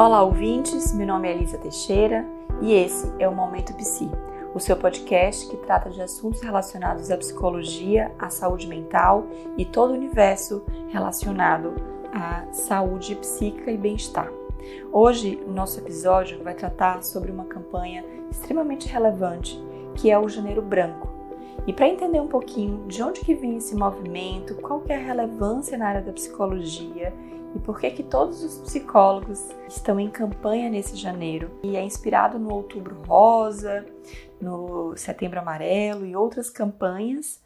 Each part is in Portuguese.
Olá, ouvintes. Meu nome é Elisa Teixeira e esse é o Momento Psi, o seu podcast que trata de assuntos relacionados à psicologia, à saúde mental e todo o universo relacionado à saúde psíquica e bem-estar. Hoje, o nosso episódio vai tratar sobre uma campanha extremamente relevante, que é o Janeiro Branco. E para entender um pouquinho de onde que vem esse movimento, qual é a relevância na área da psicologia e por que que todos os psicólogos estão em campanha nesse janeiro. E é inspirado no Outubro Rosa, no Setembro Amarelo e outras campanhas.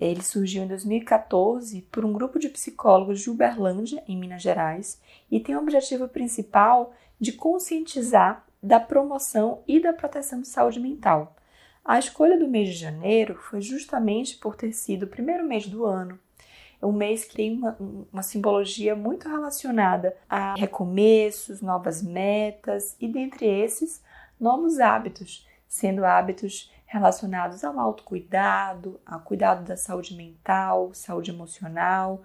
Ele surgiu em 2014 por um grupo de psicólogos de Uberlândia, em Minas Gerais, e tem o objetivo principal de conscientizar da promoção e da proteção de saúde mental. A escolha do mês de janeiro foi justamente por ter sido o primeiro mês do ano é um mês que tem uma, uma simbologia muito relacionada a recomeços, novas metas e, dentre esses, novos hábitos, sendo hábitos relacionados ao autocuidado, ao cuidado da saúde mental, saúde emocional.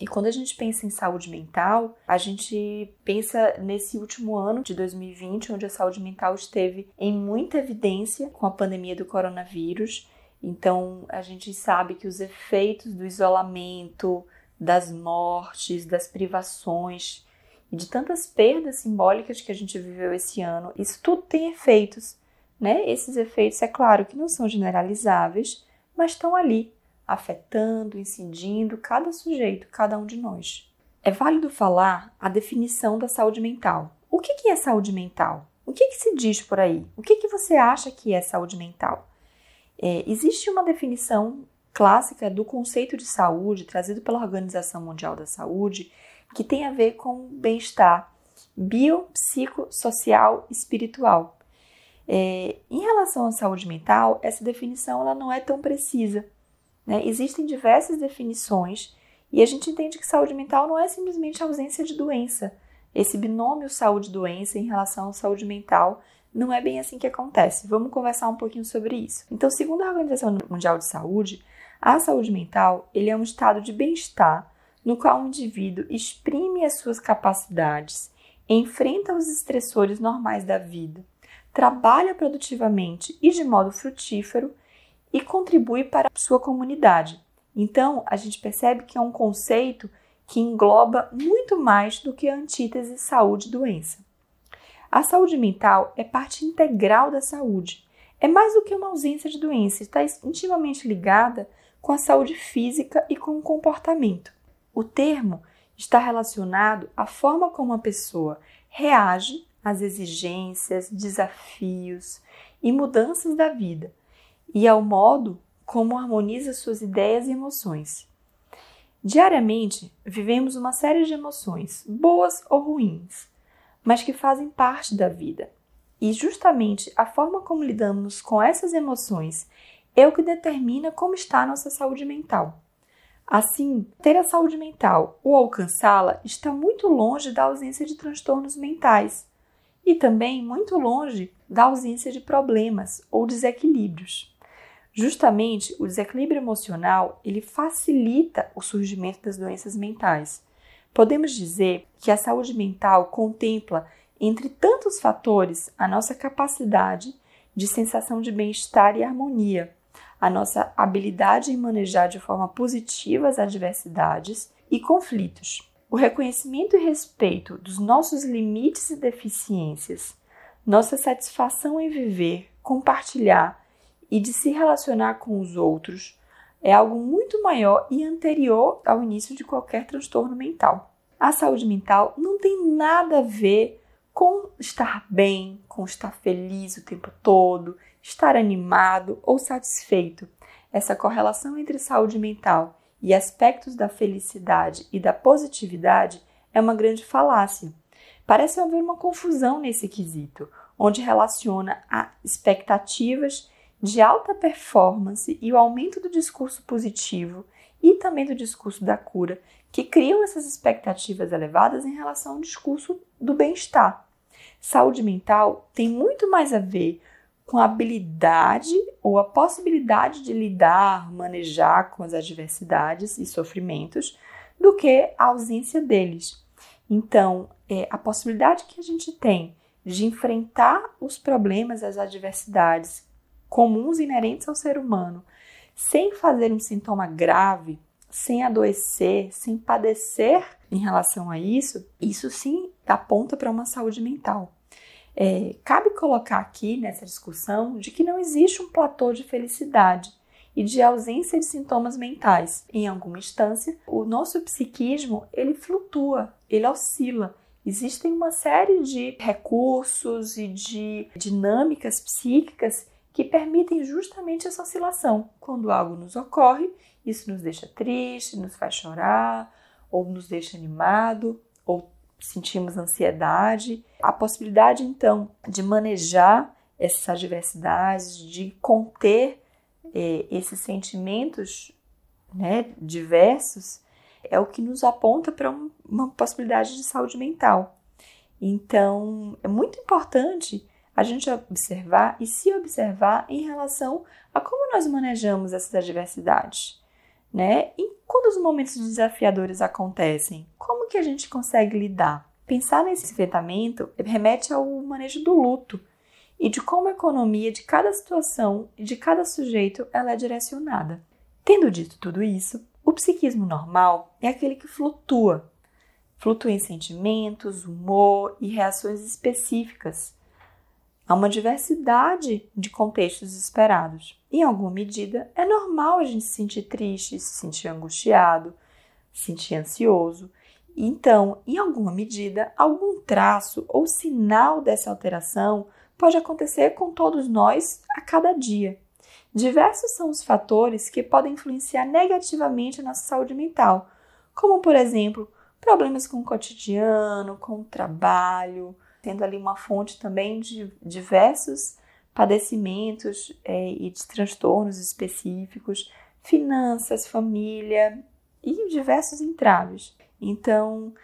E quando a gente pensa em saúde mental, a gente pensa nesse último ano de 2020, onde a saúde mental esteve em muita evidência com a pandemia do coronavírus então, a gente sabe que os efeitos do isolamento, das mortes, das privações e de tantas perdas simbólicas que a gente viveu esse ano, isso tudo tem efeitos, né? Esses efeitos, é claro que não são generalizáveis, mas estão ali, afetando, incidindo cada sujeito, cada um de nós. É válido falar a definição da saúde mental. O que é saúde mental? O que, que se diz por aí? O que, que você acha que é saúde mental? É, existe uma definição clássica do conceito de saúde trazido pela Organização Mundial da Saúde que tem a ver com bem-estar biopsicossocial espiritual. É, em relação à saúde mental, essa definição ela não é tão precisa. Né? Existem diversas definições e a gente entende que saúde mental não é simplesmente ausência de doença. Esse binômio saúde-doença em relação à saúde mental não é bem assim que acontece. Vamos conversar um pouquinho sobre isso. Então, segundo a Organização Mundial de Saúde, a saúde mental ele é um estado de bem-estar no qual o indivíduo exprime as suas capacidades, enfrenta os estressores normais da vida, trabalha produtivamente e de modo frutífero e contribui para a sua comunidade. Então, a gente percebe que é um conceito que engloba muito mais do que a antítese saúde-doença. A saúde mental é parte integral da saúde. É mais do que uma ausência de doença, está intimamente ligada com a saúde física e com o comportamento. O termo está relacionado à forma como a pessoa reage às exigências, desafios e mudanças da vida e ao modo como harmoniza suas ideias e emoções. Diariamente, vivemos uma série de emoções, boas ou ruins, mas que fazem parte da vida. E justamente a forma como lidamos com essas emoções é o que determina como está a nossa saúde mental. Assim, ter a saúde mental ou alcançá-la está muito longe da ausência de transtornos mentais e também muito longe da ausência de problemas ou desequilíbrios. Justamente o desequilíbrio emocional ele facilita o surgimento das doenças mentais Podemos dizer que a saúde mental contempla, entre tantos fatores, a nossa capacidade de sensação de bem-estar e harmonia, a nossa habilidade em manejar de forma positiva as adversidades e conflitos, o reconhecimento e respeito dos nossos limites e deficiências, nossa satisfação em viver, compartilhar e de se relacionar com os outros, é algo muito maior e anterior ao início de qualquer transtorno mental. A saúde mental não tem nada a ver com estar bem, com estar feliz o tempo todo, estar animado ou satisfeito. Essa correlação entre saúde mental e aspectos da felicidade e da positividade é uma grande falácia. Parece haver uma confusão nesse quesito, onde relaciona a expectativas de alta performance e o aumento do discurso positivo e também do discurso da cura, que criam essas expectativas elevadas em relação ao discurso do bem-estar. Saúde mental tem muito mais a ver com a habilidade ou a possibilidade de lidar, manejar com as adversidades e sofrimentos do que a ausência deles. Então, é, a possibilidade que a gente tem de enfrentar os problemas, as adversidades comuns inerentes ao ser humano, sem fazer um sintoma grave, sem adoecer, sem padecer em relação a isso, isso sim aponta para uma saúde mental. É, cabe colocar aqui nessa discussão de que não existe um platô de felicidade e de ausência de sintomas mentais. Em alguma instância, o nosso psiquismo ele flutua, ele oscila. Existem uma série de recursos e de dinâmicas psíquicas que permitem justamente essa oscilação. Quando algo nos ocorre, isso nos deixa triste, nos faz chorar, ou nos deixa animado, ou sentimos ansiedade. A possibilidade, então, de manejar essas adversidades, de conter é, esses sentimentos né, diversos, é o que nos aponta para um, uma possibilidade de saúde mental. Então, é muito importante a gente observar e se observar em relação a como nós manejamos essas adversidades, né? E quando os momentos desafiadores acontecem, como que a gente consegue lidar? Pensar nesse enfrentamento remete ao manejo do luto e de como a economia de cada situação e de cada sujeito ela é direcionada. Tendo dito tudo isso, o psiquismo normal é aquele que flutua, flutua em sentimentos, humor e reações específicas Há uma diversidade de contextos esperados. Em alguma medida, é normal a gente se sentir triste, se sentir angustiado, se sentir ansioso. Então, em alguma medida, algum traço ou sinal dessa alteração pode acontecer com todos nós a cada dia. Diversos são os fatores que podem influenciar negativamente a nossa saúde mental, como, por exemplo, problemas com o cotidiano, com o trabalho, tendo ali uma fonte também de diversos padecimentos é, e de transtornos específicos, finanças, família e diversos entraves. Então,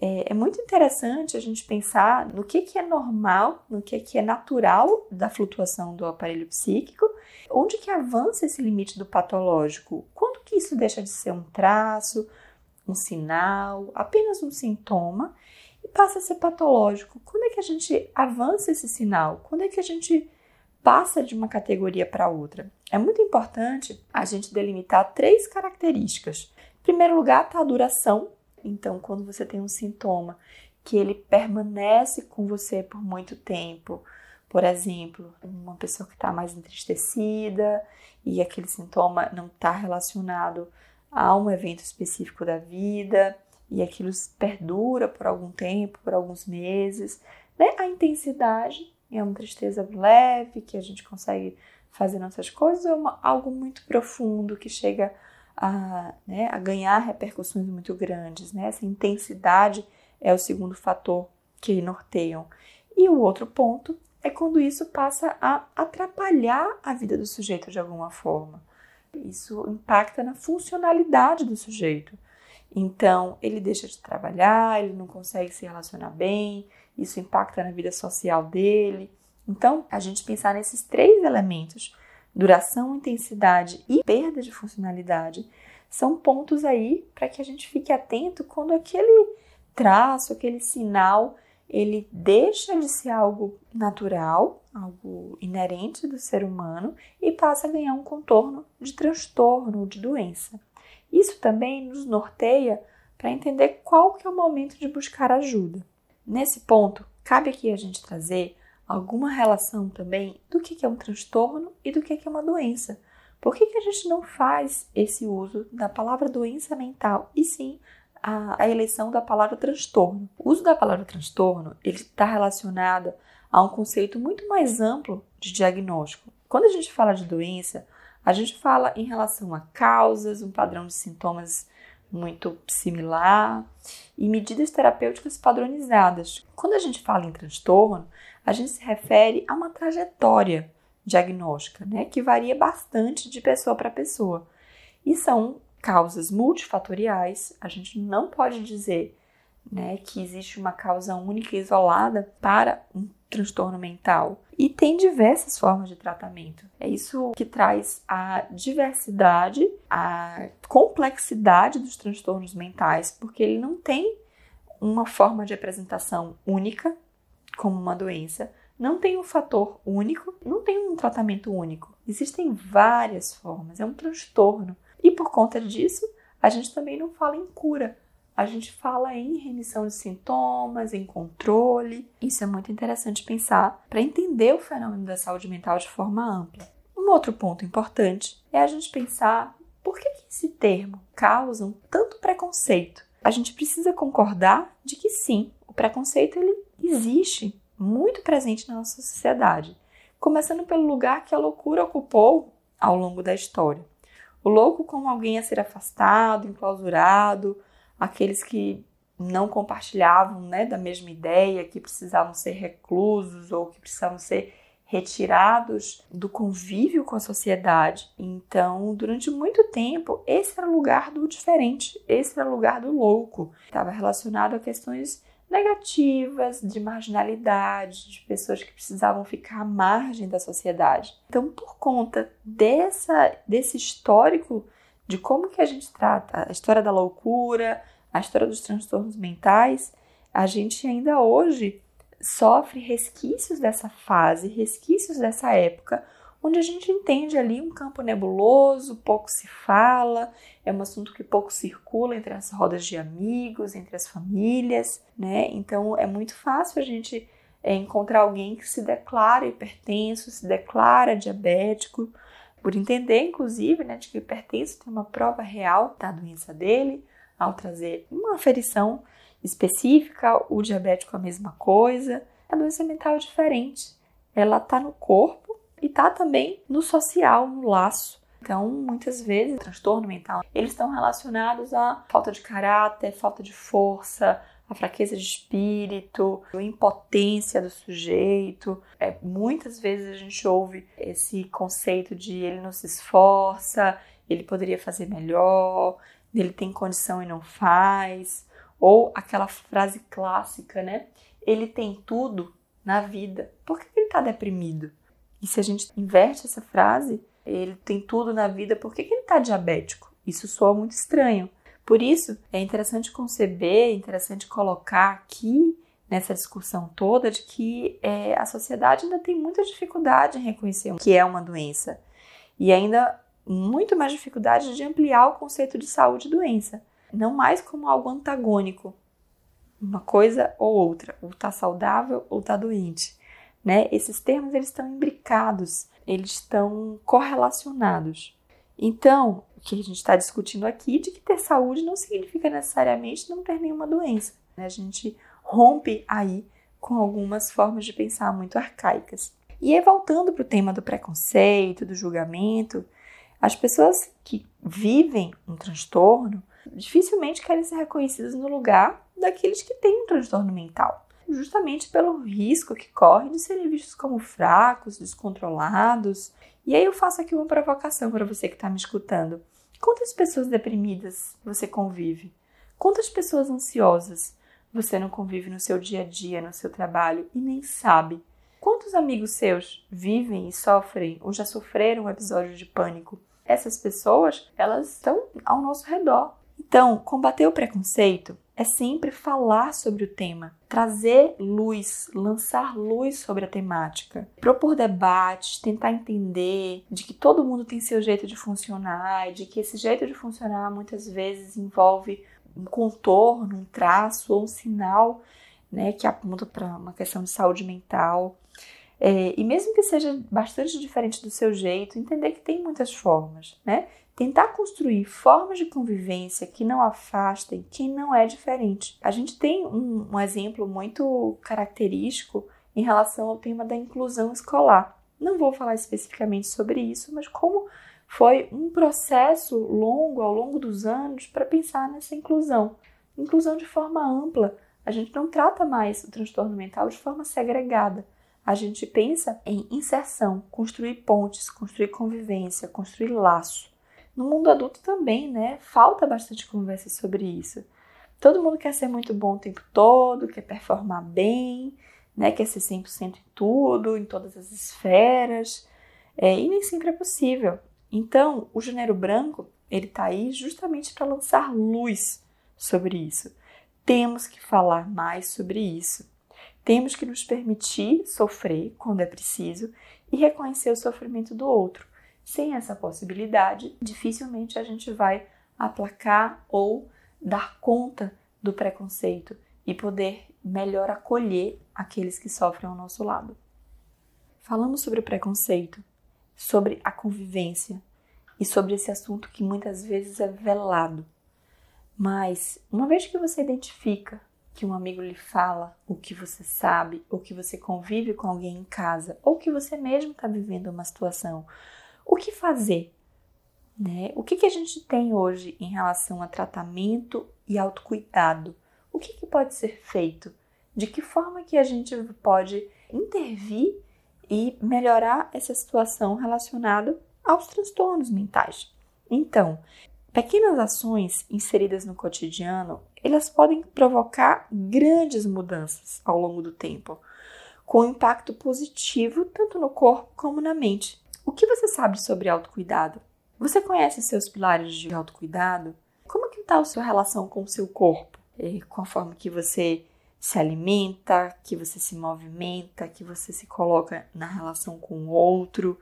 é, é, muito interessante a gente pensar no que, que é normal, no que, que é natural da flutuação do aparelho psíquico, onde que avança esse limite do patológico, quando que isso deixa de ser um traço, um sinal, apenas um sintoma passa a ser patológico. Quando é que a gente avança esse sinal? Quando é que a gente passa de uma categoria para outra? É muito importante a gente delimitar três características. Em primeiro lugar, está a duração. Então, quando você tem um sintoma que ele permanece com você por muito tempo, por exemplo, uma pessoa que está mais entristecida e aquele sintoma não está relacionado a um evento específico da vida, e aquilo perdura por algum tempo, por alguns meses. Né? A intensidade é uma tristeza leve, que a gente consegue fazer nossas coisas, ou é uma, algo muito profundo que chega a, né, a ganhar repercussões muito grandes. Né? Essa intensidade é o segundo fator que norteiam. E o outro ponto é quando isso passa a atrapalhar a vida do sujeito de alguma forma. Isso impacta na funcionalidade do sujeito. Então, ele deixa de trabalhar, ele não consegue se relacionar bem, isso impacta na vida social dele. Então, a gente pensar nesses três elementos, duração, intensidade e perda de funcionalidade, são pontos aí para que a gente fique atento quando aquele traço, aquele sinal, ele deixa de ser algo natural, algo inerente do ser humano e passa a ganhar um contorno de transtorno, de doença. Isso também nos norteia para entender qual que é o momento de buscar ajuda. Nesse ponto, cabe aqui a gente trazer alguma relação também do que é um transtorno e do que é uma doença. Por que, a gente não faz esse uso da palavra doença mental e sim a, a eleição da palavra transtorno? O uso da palavra transtorno está relacionado a um conceito muito mais amplo de diagnóstico. Quando a gente fala de doença, a gente fala em relação a causas, um padrão de sintomas muito similar e medidas terapêuticas padronizadas. Quando a gente fala em transtorno, a gente se refere a uma trajetória diagnóstica, né, que varia bastante de pessoa para pessoa. E são causas multifatoriais, a gente não pode dizer né, que existe uma causa única e isolada para um transtorno mental. E tem diversas formas de tratamento. É isso que traz a diversidade, a complexidade dos transtornos mentais, porque ele não tem uma forma de apresentação única, como uma doença, não tem um fator único, não tem um tratamento único. Existem várias formas, é um transtorno. E por conta disso, a gente também não fala em cura, a gente fala em remissão de sintomas, em controle. Isso é muito interessante pensar para entender o fenômeno da saúde mental de forma ampla. Um outro ponto importante é a gente pensar por que, que esse termo causa um tanto preconceito. A gente precisa concordar de que sim, o preconceito ele existe muito presente na nossa sociedade, começando pelo lugar que a loucura ocupou ao longo da história. O louco como alguém a ser afastado, enclausurado, aqueles que não compartilhavam né, da mesma ideia, que precisavam ser reclusos ou que precisavam ser retirados do convívio com a sociedade. Então, durante muito tempo, esse era o lugar do diferente, esse era o lugar do louco. Estava relacionado a questões negativas, de marginalidade, de pessoas que precisavam ficar à margem da sociedade. Então, por conta dessa, desse histórico de como que a gente trata a história da loucura, a história dos transtornos mentais, a gente ainda hoje sofre resquícios dessa fase, resquícios dessa época, onde a gente entende ali um campo nebuloso, pouco se fala, é um assunto que pouco circula entre as rodas de amigos, entre as famílias, né? Então é muito fácil a gente é, encontrar alguém que se declara hipertenso, se declara diabético, por entender, inclusive, né, de que o hipertenso tem uma prova real da doença dele, ao trazer uma aferição específica, o diabético a mesma coisa. A doença mental é diferente. Ela está no corpo e está também no social, no laço. Então, muitas vezes, o transtorno mental, eles estão relacionados à falta de caráter, falta de força, a fraqueza de espírito, a impotência do sujeito. É, muitas vezes a gente ouve esse conceito de ele não se esforça, ele poderia fazer melhor, ele tem condição e não faz. Ou aquela frase clássica, né? Ele tem tudo na vida. Por que ele está deprimido? E se a gente inverte essa frase, ele tem tudo na vida, por que, ele está diabético? Isso soa muito estranho. Por isso, é interessante conceber, é interessante colocar aqui nessa discussão toda de que é, a sociedade ainda tem muita dificuldade em reconhecer o que é uma doença e ainda muito mais dificuldade de ampliar o conceito de saúde e doença não mais como algo antagônico, uma coisa ou outra, ou está saudável ou está doente. Né? Esses termos eles estão imbricados, eles estão correlacionados. Então, o que a gente está discutindo aqui de que ter saúde não significa necessariamente não ter nenhuma doença. Né? A gente rompe aí com algumas formas de pensar muito arcaicas. E aí, voltando para o tema do preconceito, do julgamento, as pessoas que vivem um transtorno, dificilmente querem ser reconhecidas no lugar daqueles que têm um transtorno mental, justamente pelo risco que corre de serem vistos como fracos, descontrolados. E aí eu faço aqui uma provocação para você que está me escutando. Quantas pessoas deprimidas você convive? Quantas pessoas ansiosas você não convive no seu dia a dia, no seu trabalho e nem sabe? Quantos amigos seus vivem e sofrem ou já sofreram um episódio de pânico? Essas pessoas, elas estão ao nosso redor. Então, combater o preconceito é sempre falar sobre o tema, trazer luz, lançar luz sobre a temática, propor debates, tentar entender de que todo mundo tem seu jeito de funcionar, de que esse jeito de funcionar muitas vezes envolve um contorno, um traço ou um sinal né, que aponta para uma questão de saúde mental. É, e mesmo que seja bastante diferente do seu jeito, entender que tem muitas formas, né? Tentar construir formas de convivência que não afastem quem não é diferente. A gente tem um, um exemplo muito característico em relação ao tema da inclusão escolar. Não vou falar especificamente sobre isso, mas como foi um processo longo ao longo dos anos para pensar nessa inclusão. Inclusão de forma ampla. A gente não trata mais o transtorno mental de forma segregada. A gente pensa em inserção, construir pontes, construir convivência, construir laço. No mundo adulto também, né? Falta bastante conversa sobre isso. Todo mundo quer ser muito bom o tempo todo, quer performar bem, né? Quer ser 100% em tudo, em todas as esferas, é, e nem sempre é possível. Então, o Janeiro Branco, ele tá aí justamente para lançar luz sobre isso, temos que falar mais sobre isso. Temos que nos permitir sofrer quando é preciso e reconhecer o sofrimento do outro. Sem essa possibilidade, dificilmente a gente vai aplacar ou dar conta do preconceito e poder melhor acolher aqueles que sofrem ao nosso lado. Falamos sobre o preconceito, sobre a convivência e sobre esse assunto que muitas vezes é velado. Mas, uma vez que você identifica que um amigo lhe fala o que você sabe, ou que você convive com alguém em casa, ou que você mesmo está vivendo uma situação, o que fazer? Né? O que, que a gente tem hoje em relação a tratamento e autocuidado? O que, que pode ser feito? De que forma que a gente pode intervir e melhorar essa situação relacionada aos transtornos mentais? Então, pequenas ações inseridas no cotidiano elas podem provocar grandes mudanças ao longo do tempo, com impacto positivo tanto no corpo como na mente. O que você sabe sobre autocuidado? Você conhece seus pilares de autocuidado? Como que está a sua relação com o seu corpo? É, com a forma que você se alimenta, que você se movimenta, que você se coloca na relação com o outro,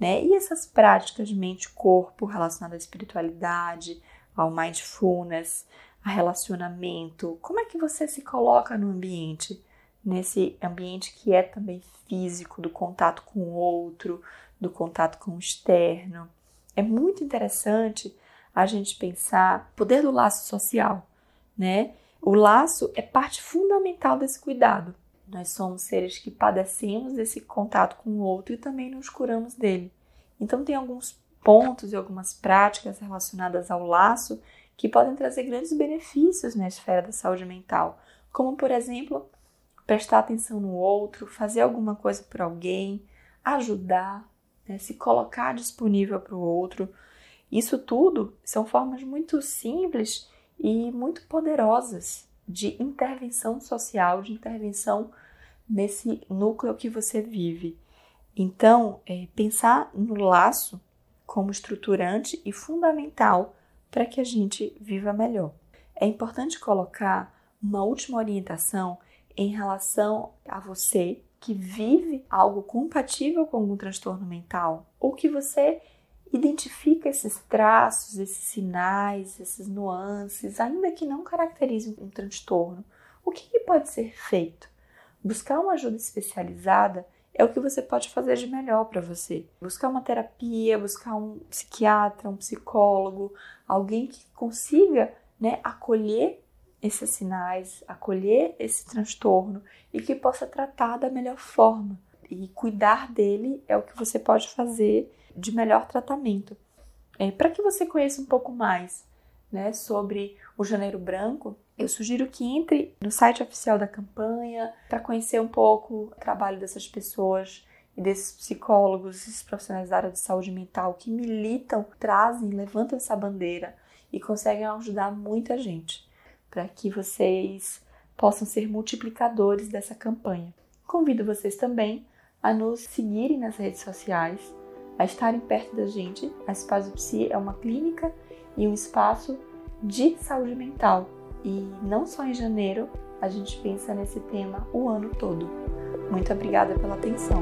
né? E essas práticas de mente-corpo relacionadas à espiritualidade, ao mindfulness, a relacionamento, como é que você se coloca no ambiente, nesse ambiente que é também físico, do contato com o outro, do contato com o externo. É muito interessante a gente pensar poder do laço social, né? O laço é parte fundamental desse cuidado. Nós somos seres que padecemos desse contato com o outro e também nos curamos dele. Então tem alguns pontos e algumas práticas relacionadas ao laço que podem trazer grandes benefícios na esfera da saúde mental, como, por exemplo, prestar atenção no outro, fazer alguma coisa por alguém, ajudar, né, se colocar disponível para o outro. Isso tudo são formas muito simples e muito poderosas de intervenção social, de intervenção nesse núcleo que você vive. Então, é, pensar no laço como estruturante e fundamental para que a gente viva melhor. É importante colocar uma última orientação em relação a você que vive algo compatível com algum transtorno mental ou que você identifica esses traços, esses sinais, essas nuances, ainda que não caracterizem um transtorno. O que, que pode ser feito? Buscar uma ajuda especializada é o que você pode fazer de melhor para você. Buscar uma terapia, buscar um psiquiatra, um psicólogo, alguém que consiga né, acolher esses sinais, acolher esse transtorno e que possa tratar da melhor forma. E cuidar dele é o que você pode fazer de melhor tratamento. É, para que você conheça um pouco mais né, sobre o Janeiro Branco, eu sugiro que entre no site oficial da campanha para conhecer um pouco o trabalho dessas pessoas e desses psicólogos, esses profissionais da área de saúde mental que militam, trazem, levantam essa bandeira e conseguem ajudar muita gente para que vocês possam ser multiplicadores dessa campanha. Convido vocês também a nos seguirem nas redes sociais, a estarem perto da gente. A Espaço Psi é uma clínica e um espaço de saúde mental e não só em janeiro, a gente pensa nesse tema o ano todo. Muito obrigada pela atenção.